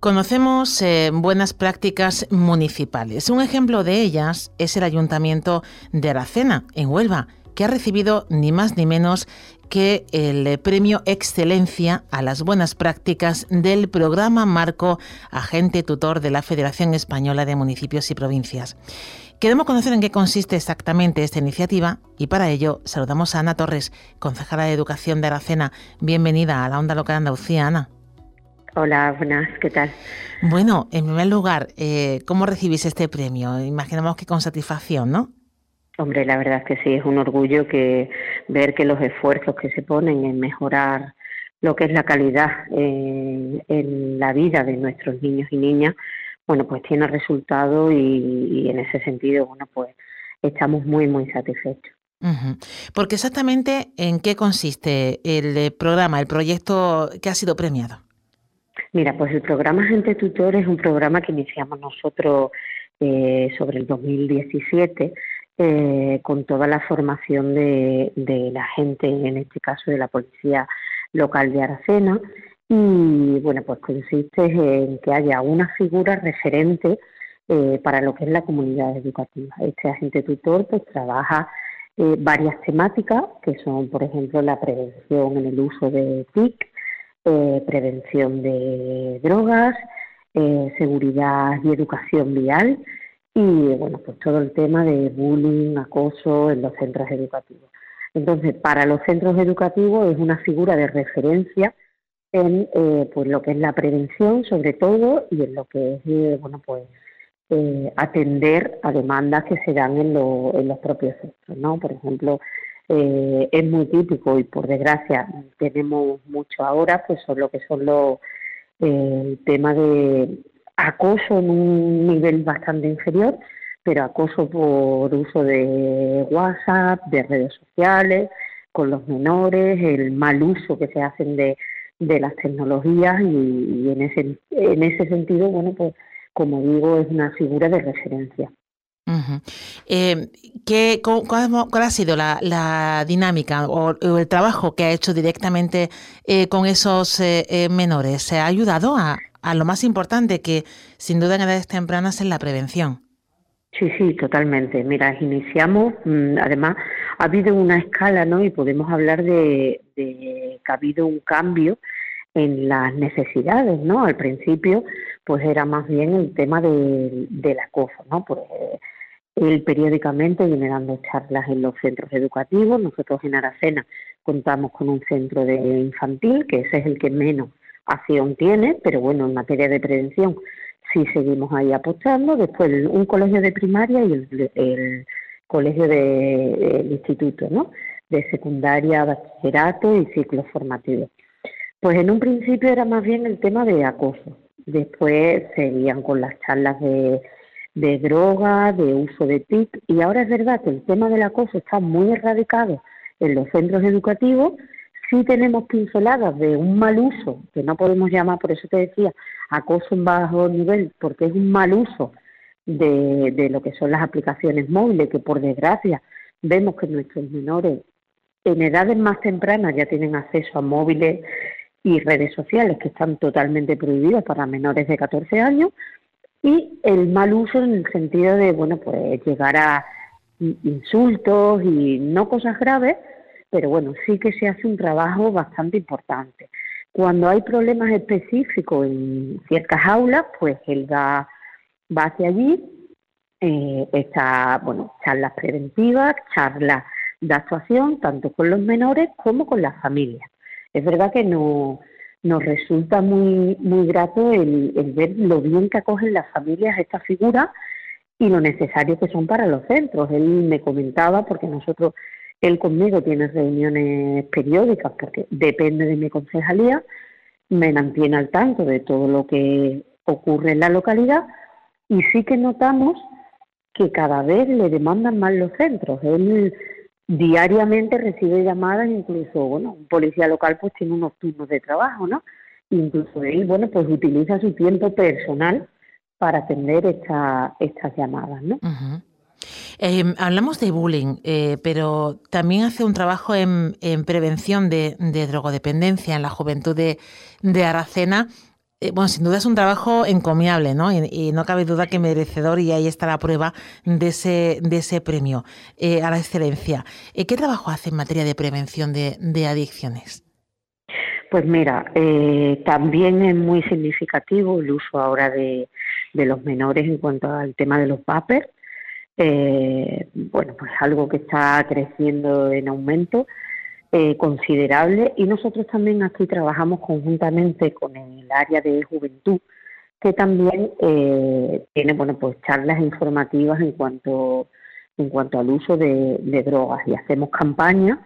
Conocemos eh, buenas prácticas municipales. Un ejemplo de ellas es el Ayuntamiento de Aracena, en Huelva, que ha recibido ni más ni menos que el premio Excelencia a las buenas prácticas del programa Marco Agente Tutor de la Federación Española de Municipios y Provincias. Queremos conocer en qué consiste exactamente esta iniciativa y para ello saludamos a Ana Torres, concejala de Educación de Aracena. Bienvenida a la Onda Local Andalucía, Ana. Hola, buenas, ¿qué tal? Bueno, en primer lugar, eh, ¿cómo recibís este premio? Imaginamos que con satisfacción, ¿no? Hombre, la verdad es que sí, es un orgullo que ver que los esfuerzos que se ponen en mejorar lo que es la calidad eh, en la vida de nuestros niños y niñas, bueno, pues tiene resultado y, y en ese sentido, bueno, pues estamos muy, muy satisfechos. Porque exactamente en qué consiste el eh, programa, el proyecto que ha sido premiado. Mira, pues el programa Gente Tutor es un programa que iniciamos nosotros eh, sobre el 2017 eh, con toda la formación de, la gente, en este caso de la policía local de Aracena. Y bueno, pues consiste en que haya una figura referente eh, para lo que es la comunidad educativa. Este agente tutor pues trabaja varias temáticas que son, por ejemplo, la prevención en el uso de TIC, eh, prevención de drogas, eh, seguridad y educación vial y bueno, pues todo el tema de bullying, acoso en los centros educativos. Entonces, para los centros educativos es una figura de referencia en eh, pues lo que es la prevención sobre todo y en lo que es bueno pues atender a demandas que se dan en, en los propios centros, ¿no? Por ejemplo, eh, es muy típico y por desgracia tenemos mucho ahora, pues son lo que son los eh, temas de acoso en un nivel bastante inferior, pero acoso por uso de WhatsApp, de redes sociales, con los menores, el mal uso que se hacen de, de las tecnologías y, en, ese, en ese sentido, bueno, pues como digo, es una figura de referencia. Eh, cuál, ha sido la, dinámica o, el trabajo que ha hecho directamente eh, con esos eh, menores? ¿Se ha ayudado a, lo más importante que sin duda en edades tempranas es la prevención? Sí, sí, totalmente. Mira, iniciamos, mm, además ha habido una escala, ¿no? Y podemos hablar de, que ha habido un cambio en las necesidades, ¿no? Al principio, pues era más bien el tema de, del acoso, ¿no? Pues, él periódicamente viene dando charlas en los centros educativos. Nosotros en Aracena contamos con un centro de infantil, que ese es el que menos acción tiene, pero bueno, en materia de prevención sí seguimos ahí apostando. Después un colegio de primaria y el, colegio de, instituto, ¿no? De secundaria, bachillerato y ciclos formativos. Pues en un principio era más bien el tema de acoso. Después seguían con las charlas de de droga, de uso de TIC, y ahora es verdad que el tema del acoso está muy erradicado en los centros educativos, sí tenemos pinceladas de un mal uso, que no podemos llamar, por eso te decía, acoso en bajo nivel, porque es un mal uso de, de lo que son las aplicaciones móviles, que por desgracia vemos que nuestros menores en edades más tempranas ya tienen acceso a móviles y redes sociales que están totalmente prohibidas para menores de 14 años, y el mal uso en el sentido de, bueno, pues llegar a insultos y no cosas graves, pero bueno, sí que se hace un trabajo bastante importante. Cuando hay problemas específicos en ciertas aulas, pues él va, va hacia allí, eh, está, bueno, charlas preventivas, charlas de actuación, tanto con los menores como con las familias. Es verdad que no, nos resulta muy, muy grato el, ver lo bien que acogen las familias esta figura y lo necesario que son para los centros. Él me comentaba, porque nosotros, él conmigo tiene reuniones periódicas, porque depende de mi concejalía, me mantiene al tanto de todo lo que ocurre en la localidad y sí que notamos que cada vez le demandan más los centros. Él diariamente recibe llamadas, incluso, bueno, un policía local pues tiene unos turnos de trabajo, ¿no? Incluso él, bueno, pues utiliza su tiempo personal para atender esta, estas llamadas, ¿no? Em, hablamos de bullying, eh, pero también hace un trabajo en, prevención de, drogodependencia en la juventud de, Aracena. Eh, bueno, sin duda es un trabajo encomiable, ¿no? Y, no cabe duda que merecedor, y ahí está la prueba de ese, de ese premio eh, a la excelencia. ¿Qué trabajo hace en materia de prevención de, adicciones? Pues mira, también es muy significativo el uso ahora de, de los menores en cuanto al tema de los vapers. Eh, bueno, pues algo que está creciendo en aumento eh, considerable y nosotros también aquí trabajamos conjuntamente con el área de juventud que también eh, tiene bueno pues charlas informativas en cuanto en cuanto al uso de, drogas y hacemos campañas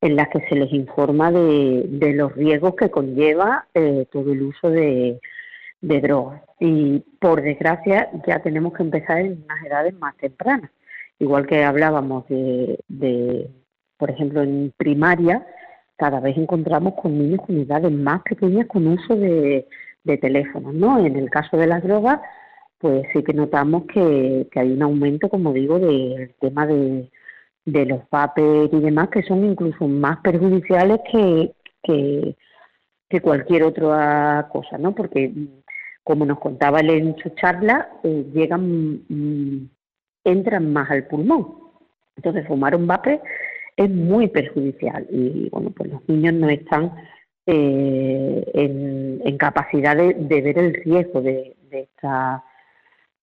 en las que se les informa de, de los riesgos que conlleva todo el uso de, de drogas. Y por desgracia ya tenemos que empezar en unas edades más tempranas. Igual que hablábamos de, de por ejemplo, en primaria, cada vez encontramos con niños con edades más pequeñas con uso de, teléfonos, ¿no? En el caso de las drogas, pues sí que notamos que, hay un aumento, como digo, del tema de, de los papers y demás, que son incluso más perjudiciales que, que, que cualquier otra cosa, ¿no? Porque como nos contaba él en su charla, eh, llegan, mm, entran más al pulmón. Entonces, fumar un vape es muy perjudicial y, bueno, pues los niños no están eh, en, capacidad de, ver el riesgo de, esta,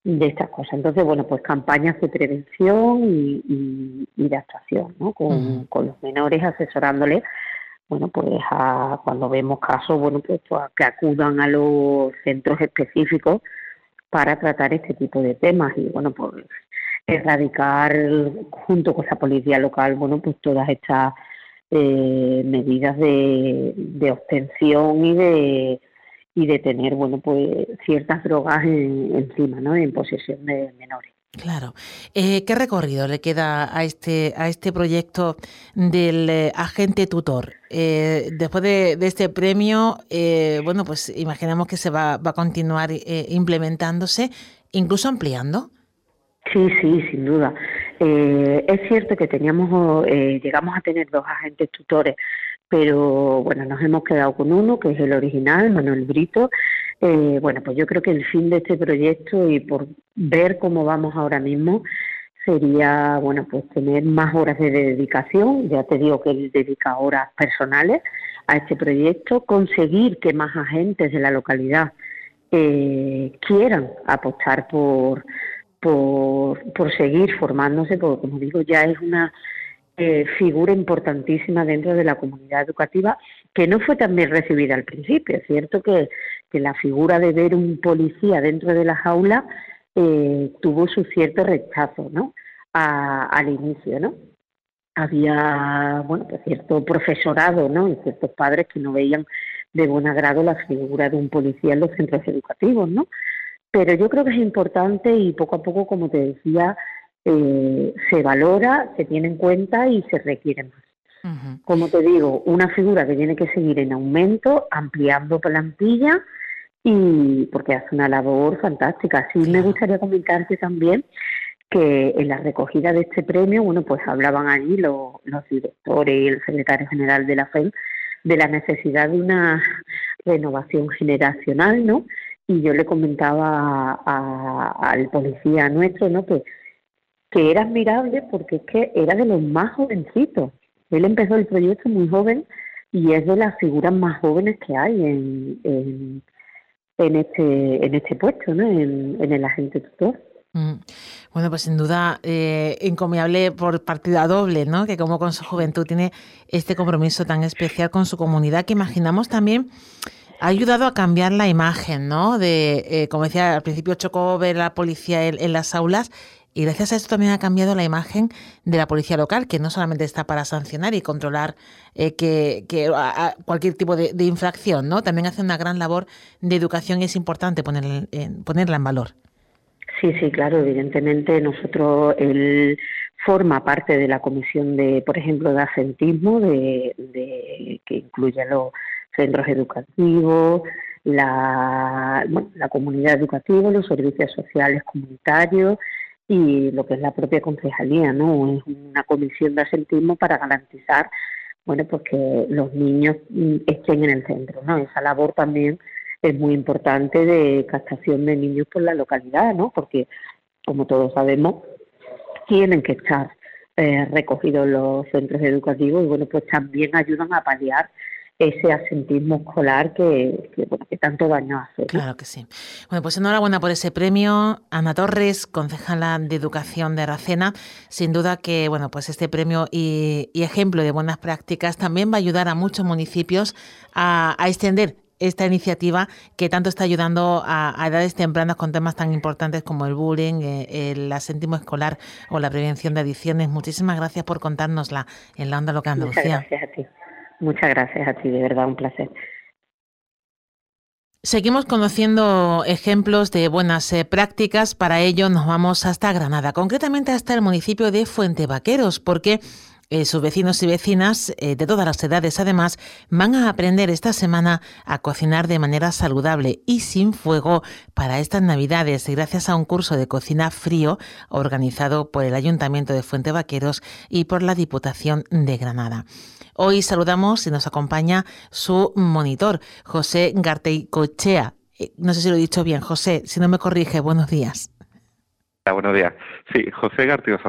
de estas cosas. Entonces, bueno, pues campañas de prevención y, de actuación, ¿no? Con, con los menores asesorándoles bueno, pues cuando vemos casos, bueno, pues, pues que acudan a los centros específicos para tratar este tipo de temas y, bueno, pues erradicar junto con la policía local, bueno, pues todas estas eh, medidas de, de obtención y de y de tener, bueno, pues ciertas drogas encima, ¿no? En posesión de menores. Claro. Eh, ¿Qué recorrido le queda a este, a este proyecto del eh, agente tutor? Eh, después de, este premio, bueno, pues imaginamos que se va, va a continuar implementándose, incluso ampliando. Sí, sí, sin duda. es cierto que teníamos, llegamos a tener dos agentes tutores, pero bueno, nos hemos quedado con uno, que es el original, Manuel Brito, eh, bueno, pues yo creo que el fin de este proyecto y por ver cómo vamos ahora mismo sería, bueno, pues tener más horas de dedicación, ya te digo que él dedica horas personales a este proyecto, conseguir que más agentes de la localidad eh, quieran apostar por, por, por seguir formándose, porque como digo, ya es una eh, figura importantísima dentro de la comunidad educativa que no fue tan bien recibida al principio. Es cierto que que la figura de ver un policía dentro de las aulas eh, tuvo su cierto rechazo, ¿no? al inicio, ¿no? Había, bueno, pues cierto profesorado, ¿no? Y ciertos padres que no veían de buen agrado la figura de un policía en los centros educativos, ¿no? Pero yo creo que es importante y poco a poco, como te decía, eh, se valora, se tiene en cuenta y se requiere más. Como te digo, una figura que tiene que seguir en aumento, ampliando plantilla y porque hace una labor fantástica. Sí, me gustaría comentarte también que en la recogida de este premio, bueno, pues hablaban allí los, directores y el secretario general de la FEM de la necesidad de una renovación generacional, ¿no? Y yo le comentaba al policía nuestro, ¿no? Que, que era admirable porque es que era de los más jovencitos. Él empezó el proyecto muy joven y es de las figuras más jóvenes que hay en, en este, en este puesto, ¿no? en, el agente tutor. Mm. Bueno, pues sin duda eh, encomiable por partida doble, ¿no? Que como con su juventud tiene este compromiso tan especial con su comunidad que imaginamos también ha ayudado a cambiar la imagen, ¿no? De, eh, como decía al principio, chocó ver a la policía en, las aulas Y gracias a esto también ha cambiado la imagen de la policía local, que no solamente está para sancionar y controlar eh, que, cualquier tipo de, infracción, ¿no? También hace una gran labor de educación y es importante poner, ponerla en valor. Sí, sí, claro, evidentemente nosotros él forma parte de la comisión de, por ejemplo, de asentismo, de, que incluye los centros educativos, la, la comunidad educativa, los servicios sociales comunitarios y lo que es la propia concejalía, ¿no? Es una comisión de asentismo para garantizar, bueno, pues que los niños mm, estén en el centro, ¿no? Esa labor también es muy importante de captación de niños por la localidad, ¿no? Porque, como todos sabemos, tienen que estar eh, recogidos los centros educativos y, bueno, pues también ayudan a paliar ese asentismo escolar que, bueno, que tanto daño hace. Claro que sí. Bueno, pues enhorabuena por ese premio. Ana Torres, concejala de Educación de Aracena. Sin duda que, bueno, pues este premio y, ejemplo de buenas prácticas también va a ayudar a muchos municipios a, extender esta iniciativa que tanto está ayudando a, edades tempranas con temas tan importantes como el bullying, eh, el asentismo escolar o la prevención de adicciones. Muchísimas gracias por contárnosla en la onda local Andalucía. Muchas gracias a ti. Muchas gracias a ti, de verdad, un placer. Seguimos conociendo ejemplos de buenas eh, prácticas. Para ello nos vamos hasta Granada, concretamente hasta el municipio de Fuente Vaqueros, porque eh, sus vecinos y vecinas eh, de todas las edades además van a aprender esta semana a cocinar de manera saludable y sin fuego para estas navidades gracias a un curso de cocina frío organizado por el Ayuntamiento de Fuente Vaqueros y por la Diputación de Granada. Hoy saludamos y nos acompaña su monitor, José Garteicochea. Eh, no sé si lo he dicho bien, José, si no me corrige, buenos días. buenos días. Sí, José Gartio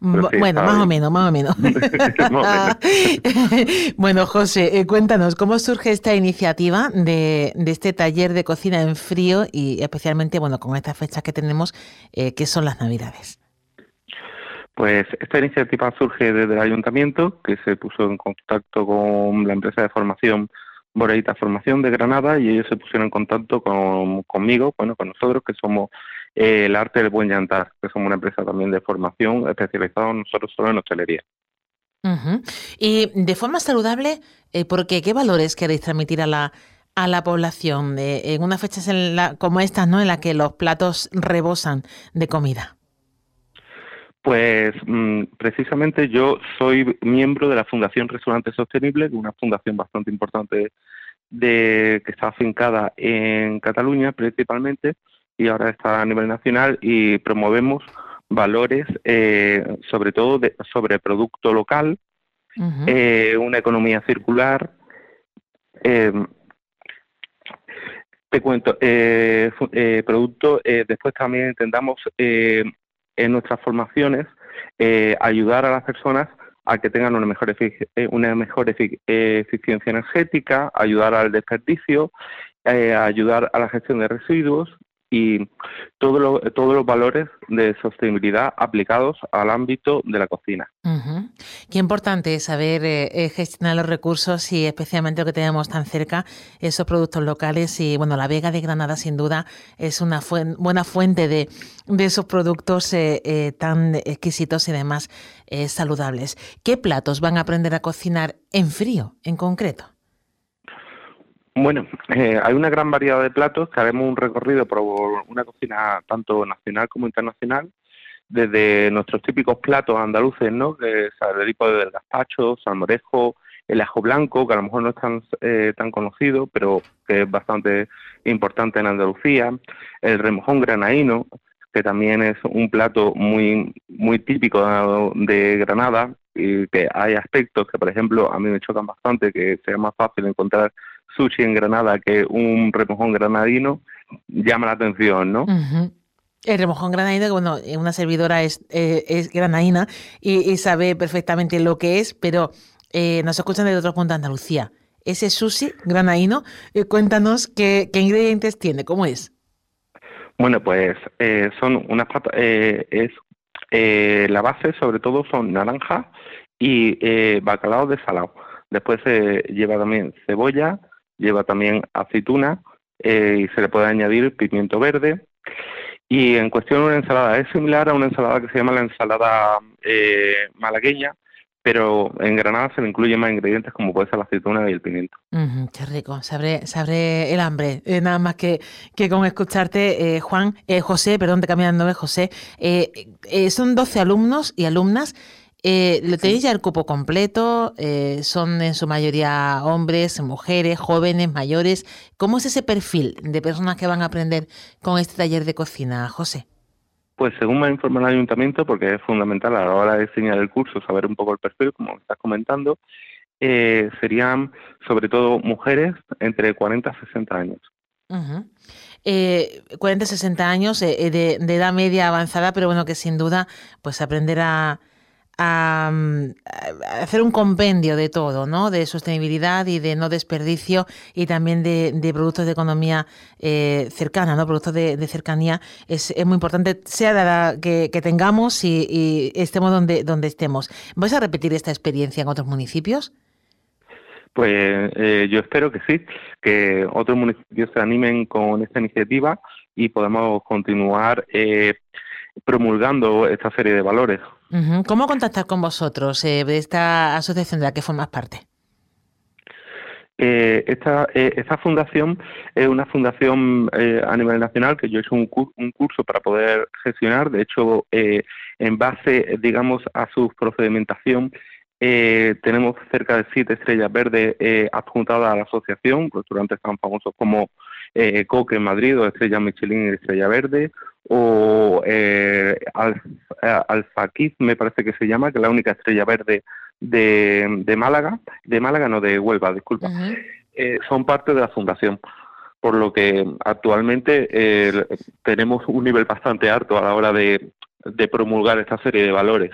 bueno, más o menos, más o menos. bueno, José, eh, cuéntanos, ¿cómo surge esta iniciativa de, este taller de cocina en frío y especialmente, bueno, con estas fechas que tenemos, eh, que son las Navidades? Pues esta iniciativa surge desde el ayuntamiento, que se puso en contacto con la empresa de formación Boreita Formación de Granada y ellos se pusieron en contacto con, conmigo, bueno, con nosotros que somos eh, el arte del buen llantar, que somos una empresa también de formación especializada nosotros solo en hostelería. Y de forma saludable, eh, ¿por qué? ¿Qué valores queréis transmitir a la, a la población en unas fechas en la, como estas, ¿no? en las que los platos rebosan de comida? Pues mm, precisamente yo soy miembro de la Fundación Restaurante Sostenible, una fundación bastante importante de, que está afincada en Cataluña principalmente y ahora está a nivel nacional y promovemos valores eh, sobre todo sobre producto local, eh, una economía circular. Em, te cuento, eh, producto, después también intentamos en nuestras formaciones eh, ayudar a las personas a que tengan una mejor, eh, una mejor eficiencia energética, ayudar al desperdicio, eh, ayudar a la gestión de residuos y todo todos los valores de sostenibilidad aplicados al ámbito de la cocina. Qué importante es saber eh, eh, gestionar los recursos y especialmente lo que tenemos tan cerca, esos productos locales. Y bueno, la Vega de Granada sin duda es una buena fuente de, esos productos eh, tan exquisitos y además saludables. ¿Qué platos van a aprender a cocinar en frío en concreto? Bueno, eh, hay una gran variedad de platos que haremos un recorrido por una cocina tanto nacional como internacional, desde nuestros típicos platos andaluces, ¿no? Que es el tipo del gazpacho, salmorejo, el ajo blanco, que a lo mejor no es tan, eh, tan conocido, pero que es bastante importante en Andalucía, el remojón granaíno, que también es un plato muy muy típico de Granada y que hay aspectos que, por ejemplo, a mí me chocan bastante, que sea más fácil encontrar sushi en Granada que un remojón granadino, llama la atención, ¿no? El remojón granadino, bueno, una servidora es, eh, es granadina y, sabe perfectamente lo que es, pero eh, nos escuchan de otro punto de Andalucía. Ese sushi granadino, eh, cuéntanos qué, ingredientes tiene, cómo es. Bueno, pues son unas patas, es la base sobre todo son naranja y bacalao de salado. Después se lleva también cebolla, lleva también aceituna eh, y se le puede añadir pimiento verde. Y en cuestión de una ensalada, es similar a una ensalada que se llama la ensalada eh, malagueña, pero en Granada se le incluyen más ingredientes como puede ser la aceituna y el pimiento. qué rico, sabré, sabré el hambre, eh, nada más que, que con escucharte, eh, Juan, eh, José, perdón, te cambié el nombre, José, son 12 alumnos y alumnas, ¿lo tenéis ya el cupo completo? ¿Son en su mayoría hombres, mujeres, jóvenes, mayores? ¿Cómo es ese perfil de personas que van a aprender con este taller de cocina, José? Pues según me informa el ayuntamiento, porque es fundamental a la hora de diseñar el curso saber un poco el perfil, como estás comentando, eh, serían sobre todo mujeres entre 40 y 60 años. 40 60 años eh, de, de, edad media avanzada, pero bueno, que sin duda pues aprender a, a, hacer un compendio de todo, ¿no? De sostenibilidad y de no desperdicio y también de, productos de economía eh, cercana, ¿no? Productos de, cercanía es, muy importante, sea la que, tengamos y, estemos donde, donde estemos. ¿Vais a repetir esta experiencia en otros municipios? Pues eh, yo espero que sí, que otros municipios se animen con esta iniciativa y podamos continuar eh, promulgando esta serie de valores. ¿Cómo contactar con vosotros eh, de esta asociación de la que formas parte? Eh, esta, eh, esta fundación es una fundación a nivel nacional que yo he hecho un, un curso para poder gestionar. De hecho, en base, digamos, a su procedimentación, tenemos cerca de siete estrellas verdes adjuntadas a la asociación, restaurantes tan famosos como Coque en Madrid o Estrella Michelin y Estrella Verde, o eh, me parece que se llama, que es la única estrella verde de, de Málaga, de Málaga, no de Huelva, disculpa, eh, son parte de la fundación. Por lo que actualmente eh, tenemos un nivel bastante alto a la hora de promulgar esta serie de valores.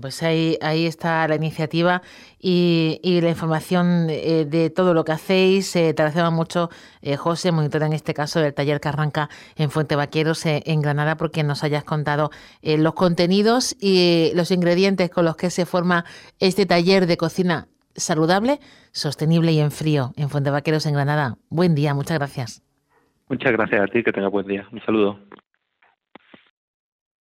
Pues ahí, ahí está la iniciativa y, la información eh, de todo lo que hacéis. Eh, te agradecemos mucho, eh, José, monitor en este caso del taller que arranca en Fuente Vaqueros, en Granada, porque nos hayas contado los contenidos y los ingredientes con los que se forma este taller de cocina saludable, sostenible y en frío en Fuente Vaqueros, en Granada. Buen día, muchas gracias. Muchas gracias a ti, que tenga buen día. Un saludo.